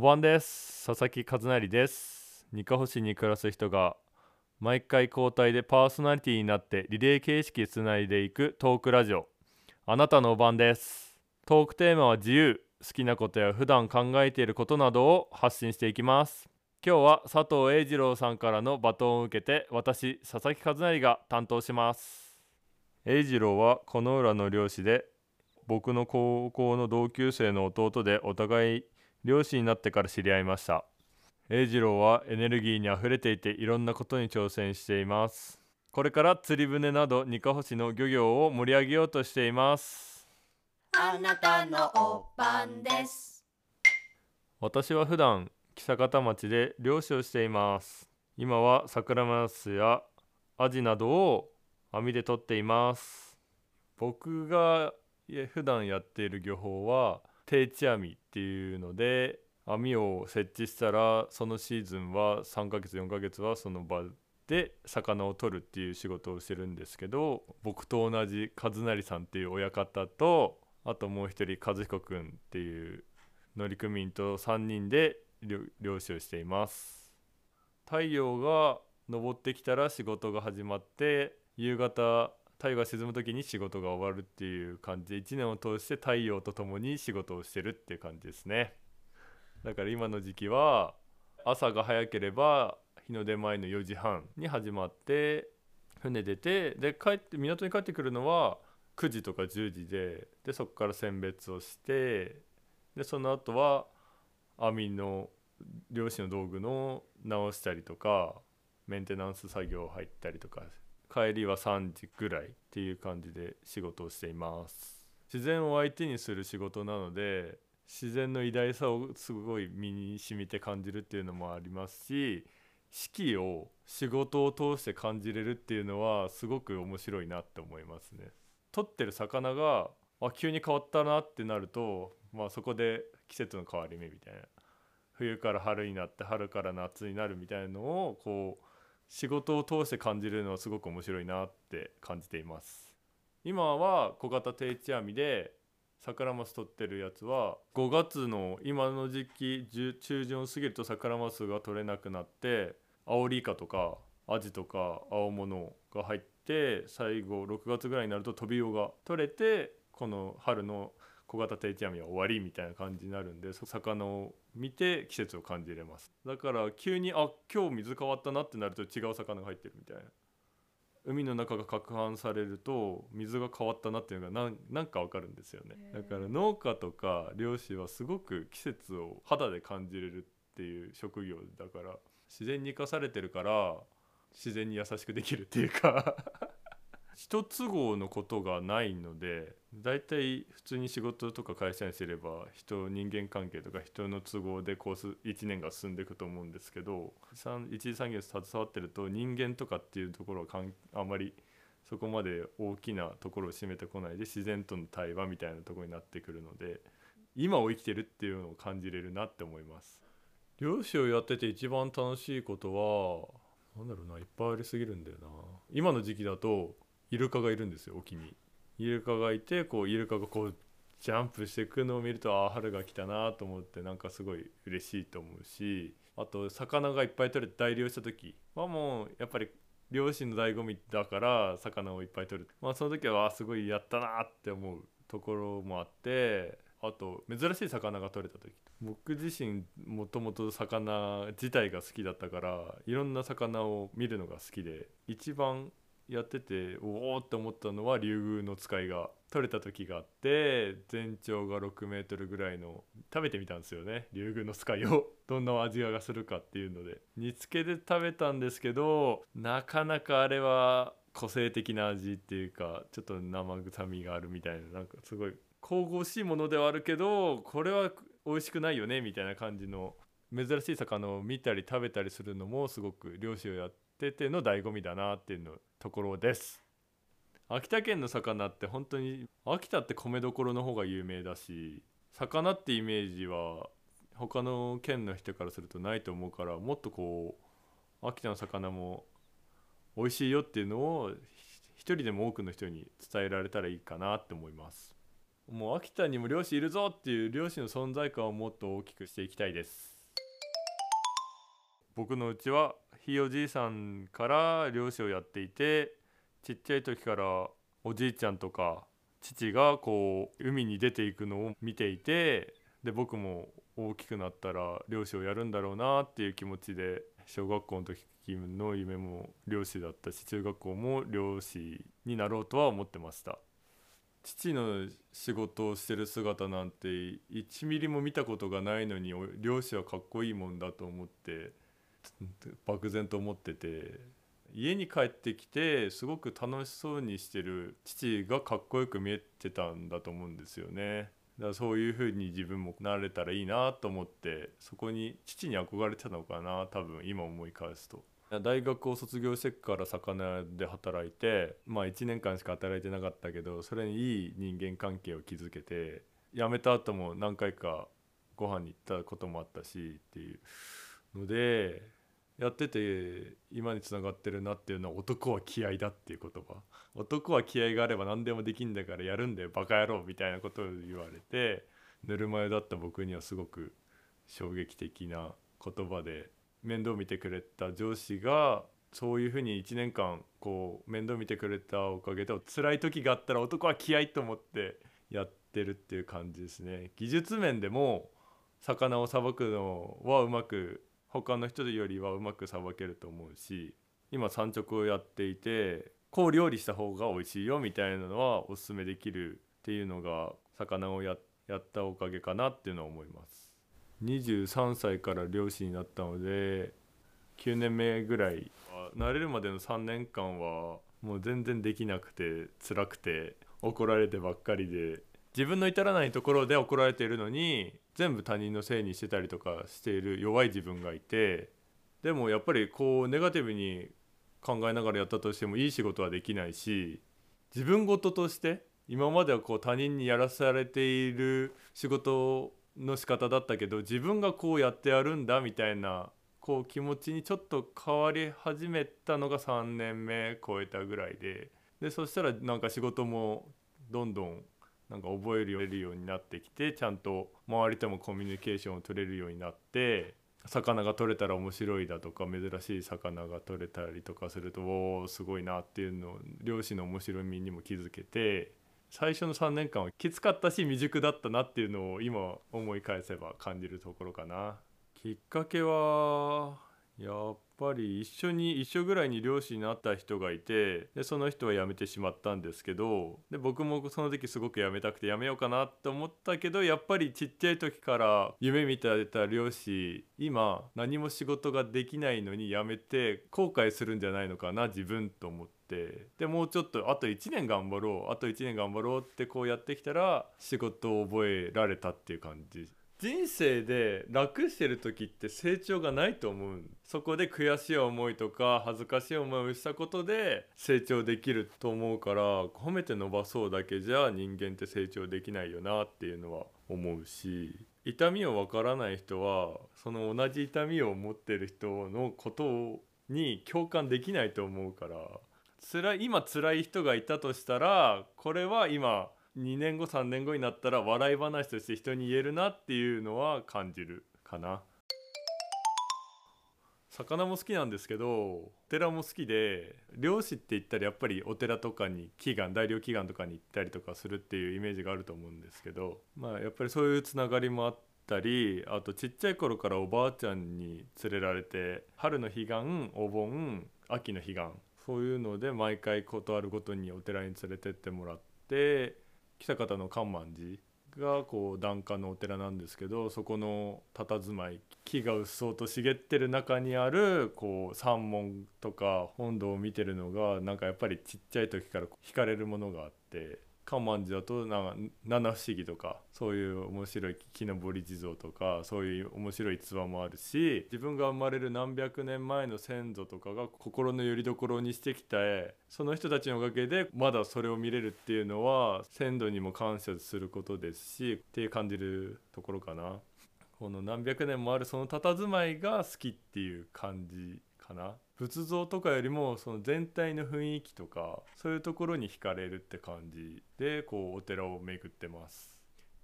おばんです。佐々木和成です。二カ星に暮らす人が毎回交代でパーソナリティになってリレー形式つないでいくトークラジオ。あなたのおばんです。トークテーマは自由好きなことや普段考えていることなどを発信していきます。今日は佐藤栄二郎さんからのバトンを受けて私佐々木和成が担当します。栄二郎はこの浦の漁師で僕の高校の同級生の弟でお互い漁師になってから知り合いました。栄二郎はエネルギーにあふれていていろんなことに挑戦しています。これから釣り船など二カ星の漁業を盛り上げようとしています。あなたのおばんです。私は普段木坂田町で漁師をしています。今は桜マスやアジなどを網で取っています。僕が普段やっている漁法は定置網っていうので網を設置したらそのシーズンは3ヶ月4ヶ月はその場で魚を取るっていう仕事をしてるんですけど僕と同じ和成さんっていう親方とあともう一人和彦くんっていう乗組員と3人で漁師をしています。太陽が昇ってきたら仕事が始まって夕方太陽が沈む時に仕事が終わるっていう感じで1年を通して太陽と共に仕事をしてるっていう感じですね。だから今の時期は朝が早ければ日の出前の4時半に始まって船出てで帰って港に帰ってくるのは9時とか10時ででそこから選別をしてでその後は網の漁師の道具の直したりとかメンテナンス作業入ったりとか帰りは3時ぐらいっていう感じで仕事をしています。自然を相手にする仕事なので自然の偉大さをすごい身に染みて感じるっていうのもありますし四季を仕事を通して感じれるっていうのはすごく面白いなって思いますね。取ってる魚があ急に変わったなってなると、まあ、そこで季節の変わり目みたいな冬から春になって春から夏になるみたいなのをこう仕事を通して感じるのはすごく面白いなって感じています。今は小型定置網で桜マス取ってるやつは5月の今の時期中旬を過ぎると桜マスが取れなくなってアオリイカとかアジとか青物が入って最後6月ぐらいになるとトビウオが取れてこの春の小型定置網は終わりみたいな感じになるんでそ魚を見て季節を感じれます。だから急にあ今日水変わったなってなると違う魚が入ってるみたいな。海の中が攪拌されると水が変わったなっていうのがなんなんかわかるんですよね。だから農家とか漁師はすごく季節を肌で感じれるっていう職業だから自然に生かされてるから自然に優しくできるっていうか一都合のことがないのでだいたい普通に仕事とか会社にすれば人人間関係とか人の都合でこうす1年が進んでいくと思うんですけど一次産業に携わってると人間とかっていうところはかんあまりそこまで大きなところを占めてこないで自然との対話みたいなところになってくるので今を生きてるっていうのを感じれるなって思います。漁師をやってて一番楽しいことはなんだろうないっぱいありすぎるんだよな今の時期だとイルカがいるんですよ沖に。イルカがいてこうイルカがこうジャンプしていくのを見るとああ春が来たなと思ってなんかすごい嬉しいと思うしあと魚がいっぱい取れて大漁した時はもうやっぱり漁師の醍醐味だから魚をいっぱい取る。まあその時はあすごいやったなって思うところもあってあと珍しい魚が取れた時。僕自身もともと魚自体が好きだったからいろんな魚を見るのが好きで一番やってておおって思ったのは竜宮の使いが取れた時があって全長が6メートルぐらいの食べてみたんですよね。竜宮の使いを。どんな味がするかっていうので。煮付けで食べたんですけどなかなかあれは個性的な味っていうかちょっと生臭みがあるみたいななんかすごい神々しいものではあるけどこれは美味しくないよねみたいな感じの珍しい魚を見たり食べたりするのもすごく漁師をやってての醍醐味だなっていうのところです。秋田県の魚って本当に秋田って米どころの方が有名だし魚ってイメージは他の県の人からするとないと思うからもっとこう秋田の魚も美味しいよっていうのを一人でも多くの人に伝えられたらいいかなって思います。もう秋田にも漁師いるぞっていう漁師の存在感をもっと大きくしていきたいです。僕のうちはひいおじいさんから漁師をやっていてちっちゃい時からおじいちゃんとか父がこう海に出ていくのを見ていてで僕も大きくなったら漁師をやるんだろうなっていう気持ちで小学校の時の夢も漁師だったし中学校も漁師になろうとは思ってました。父の仕事をしてる姿なんて1ミリも見たことがないのに漁師はかっこいいもんだと思って漠然と思ってて家に帰ってきてすごく楽しそうにしてる父がかっこよく見えてたんだと思うんですよね。だからそういう風に自分もなれたらいいなと思ってそこに父に憧れてたのかな多分今思い返すと。大学を卒業してから魚屋で働いてまあ1年間しか働いてなかったけどそれにいい人間関係を築けて辞めた後も何回かご飯に行ったこともあったしっていうのでやってて今につながってるなっていうのは男は気合だっていう言葉。男は気合があれば何でもできんだからやるんだよバカ野郎みたいなことを言われてぬるま湯だった僕にはすごく衝撃的な言葉で面倒見てくれた上司がそういうふうに1年間こう面倒見てくれたおかげで辛い時があったら男は気合と思ってやってるっていう感じですね。技術面でも魚をさばくのはうまく他の人よりはうまくさばけると思うし今産直をやっていてこう料理した方が美味しいよみたいなのはおすすめできるっていうのが魚をやったおかげかなっていうのは思います。23歳から漁師になったので9年目ぐらい慣れるまでの3年間はもう全然できなくて辛くて怒られてばっかりで自分の至らないところで怒られているのに全部他人のせいにしてたりとかしている弱い自分がいてでもやっぱりこうネガティブに考えながらやったとしてもいい仕事はできないし自分事として今まではこう他人にやらされている仕事の仕方だったけど自分がこうやってやるんだみたいなこう気持ちにちょっと変わり始めたのが3年目超えたぐらいででそしたらなんか仕事もどんどんなんか覚えるようになってきてちゃんと周りともコミュニケーションを取れるようになって魚が取れたら面白いだとか珍しい魚が取れたりとかするとおおすごいなっていうのを漁師の面白みにも気づけて最初の3年間はきつかったし未熟だったなっていうのを今思い返せば感じるところかな。きっかけはやっぱり一緒に一緒ぐらいに漁師になった人がいてでその人は辞めてしまったんですけどで僕もその時すごく辞めたくて辞めようかなって思ったけどやっぱりちっちゃい時から夢見てた漁師今何も仕事ができないのに辞めて後悔するんじゃないのかな自分と思って。でもうちょっとあと1年頑張ろうあと1年頑張ろうってこうやってきたら仕事を覚えられたっていう感じ人生で楽してる時って成長がないと思うそこで悔しい思いとか恥ずかしい思いをしたことで成長できると思うから褒めて伸ばそうだけじゃ人間って成長できないよなっていうのは思うし痛みをわからない人はその同じ痛みを持ってる人のことに共感できないと思うから辛い今辛い人がいたとしたらこれは今2年後3年後になったら笑い話として人に言えるなっていうのは感じるかな。魚も好きなんですけどお寺も好きで漁師って言ったらやっぱりお寺とかに祈願大漁祈願とかに行ったりとかするっていうイメージがあると思うんですけどまあやっぱりそういうつながりもあったりあとちっちゃい頃からおばあちゃんに連れられて春の彼岸お盆秋の彼岸そういうので毎回事あるごとにお寺に連れてってもらって北方の観満寺がこう檀家のお寺なんですけどそこの佇まい木がうっそうと茂ってる中にあるこう山門とか本堂を見てるのがなんかやっぱりちっちゃい時から惹かれるものがあって観音寺だとなんか七不思議とかそういう面白い木登り地蔵とかそういう面白い逸話もあるし自分が生まれる何百年前の先祖とかが心の拠り所にしてきた絵その人たちのおかげでまだそれを見れるっていうのは先祖にも感謝することですしって感じるところかな。この何百年もあるその佇まいが好きっていう感じかな？仏像とかよりもその全体の雰囲気とかそういうところに惹かれるって感じ。でこうお寺を巡ってます。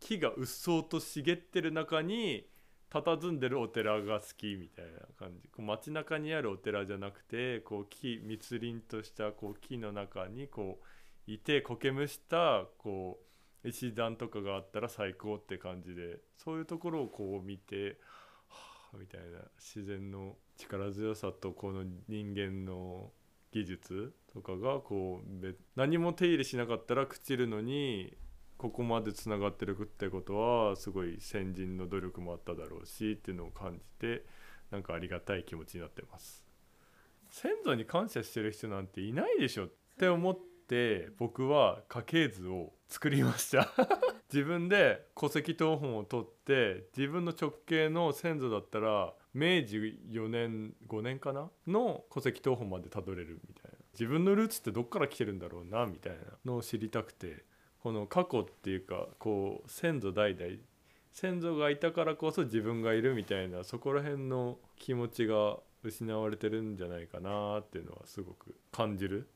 木がうっそうと茂ってる中に佇んでるお寺が好きみたいな感じ。こう街中にあるお寺じゃなくてこう木密林としたこう木の中にこういて苔むしたこう石段とかがあったら最高って感じでそういうところをこう見てみたいな自然の力強さとこの人間の技術とかがこう何も手入れしなかったら朽ちるのにここまでつながってるってことはすごい先人の努力もあっただろうしっていうのを感じてなんかありがたい気持ちになってます。先祖に感謝してる人なんていないでしょって思って僕は家系図を作りました。自分で戸籍謄本を取って自分の直系の先祖だったら明治4年5年かな？の戸籍謄本までたどれるみたいな。自分のルーツってどっから来てるんだろうなみたいな。のを知りたくてこの過去っていうかこう先祖代々先祖がいたからこそ自分がいるみたいなそこら辺の気持ちが失われてるんじゃないかなっていうのはすごく感じる。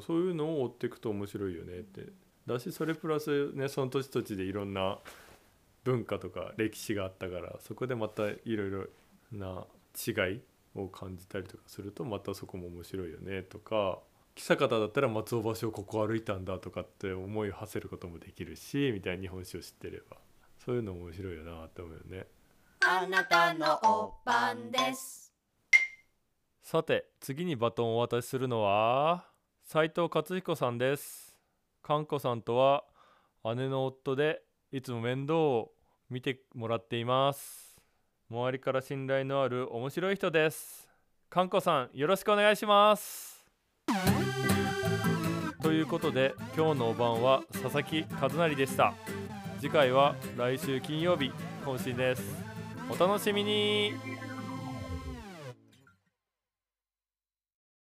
そういうのを追っていくと面白いよねってだしそれプラスねその土地土地でいろんな文化とか歴史があったからそこでまたいろいろな違いを感じたりとかするとまたそこも面白いよねとか久方だったら松尾橋をここ歩いたんだとかって思いを馳せることもできるしみたいな日本史を知ってれば。そういうの面白いよなって思うよね。あなたのおばんです。さて次にバトンをお渡しするのは斉藤勝彦さんですかんこさんとは姉の夫でいつも面倒を見てもらっています。周りから信頼のある面白い人です。かんこさんよろしくお願いします。ということで今日のお晩は佐々木和成でした。次回は来週金曜日更新です。お楽しみに。